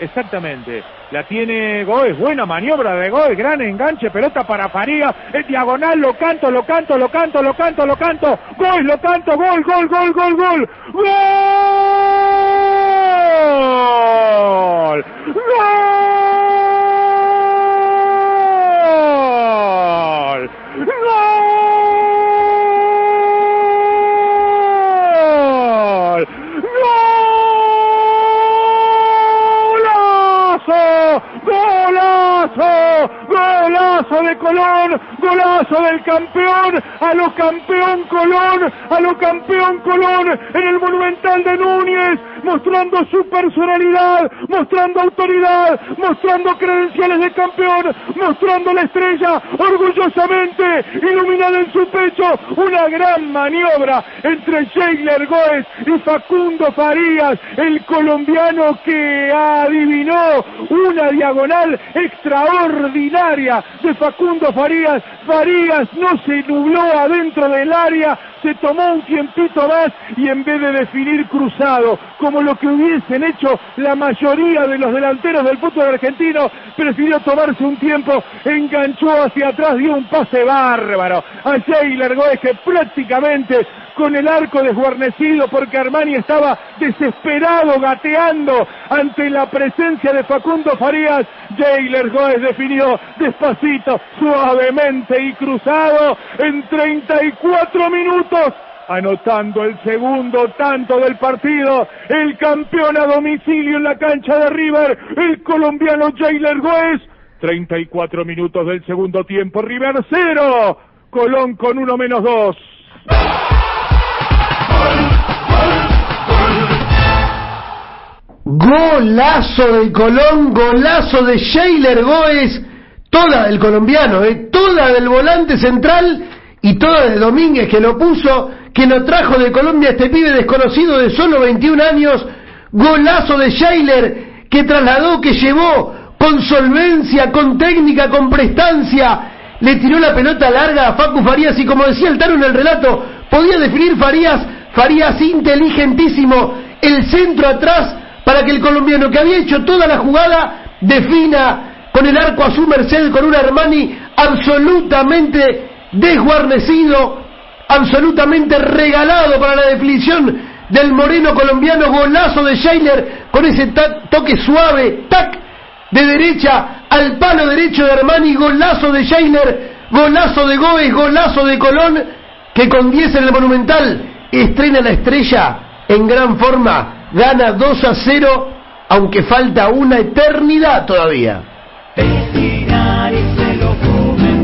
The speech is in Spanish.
exactamente. La tiene Goes, buena maniobra de Goes, gran enganche, pelota para Faría, es diagonal, lo canto, lo canto, lo canto, lo canto, lo canto, Goes, lo canto, gol, gol, gol, gol, gol, gol, golazo de Colón, golazo del campeón, a lo campeón Colón, a lo campeón Colón en el Monumental de Núñez, mostrando su personalidad, mostrando autoridad, mostrando credenciales de campeón, mostrando la estrella orgullosamente iluminada en su pecho, una gran maniobra entre Sheikler Goes y Facundo Farías, el colombiano que adivinó una diagonal extraordinaria de Facundo Farías. Farías no se nubló adentro del área, se tomó un tiempito más y en vez de definir cruzado, como lo que hubiesen hecho la mayoría de los delanteros del fútbol argentino, prefirió tomarse un tiempo, enganchó hacia atrás, dio un pase bárbaro a Jailer Goes que prácticamente con el arco desguarnecido porque Armani estaba desesperado, gateando ante la presencia de Facundo Farías. Jailer Goes definió despacito, suavemente y cruzado en 34 minutos anotando el segundo tanto del partido, el campeón a domicilio en la cancha de River, el colombiano Jailer Goes, 34 minutos del segundo tiempo, River cero, Colón con uno menos dos. Golazo del Colón, golazo de Sheiler Goes, toda del colombiano, eh, toda del volante central y toda de Domínguez que lo puso, que lo trajo de Colombia este pibe desconocido de solo 21 años, golazo de Sheiler que trasladó, que llevó con solvencia, con técnica, con prestancia, le tiró la pelota larga a Facu Farías y como decía el Taro en el relato, podía definir Farías, Farías inteligentísimo, el centro atrás para que el colombiano que había hecho toda la jugada defina con el arco a su merced, con un Armani absolutamente desguarnecido, absolutamente regalado para la definición del moreno colombiano, golazo de Sheiler con ese toque suave, tac, de derecha al palo derecho de Armani, golazo de Sheiler, golazo de Goes, golazo de Colón, que con 10 en el Monumental estrena la estrella en gran forma, gana 2 a 0, aunque falta una eternidad todavía.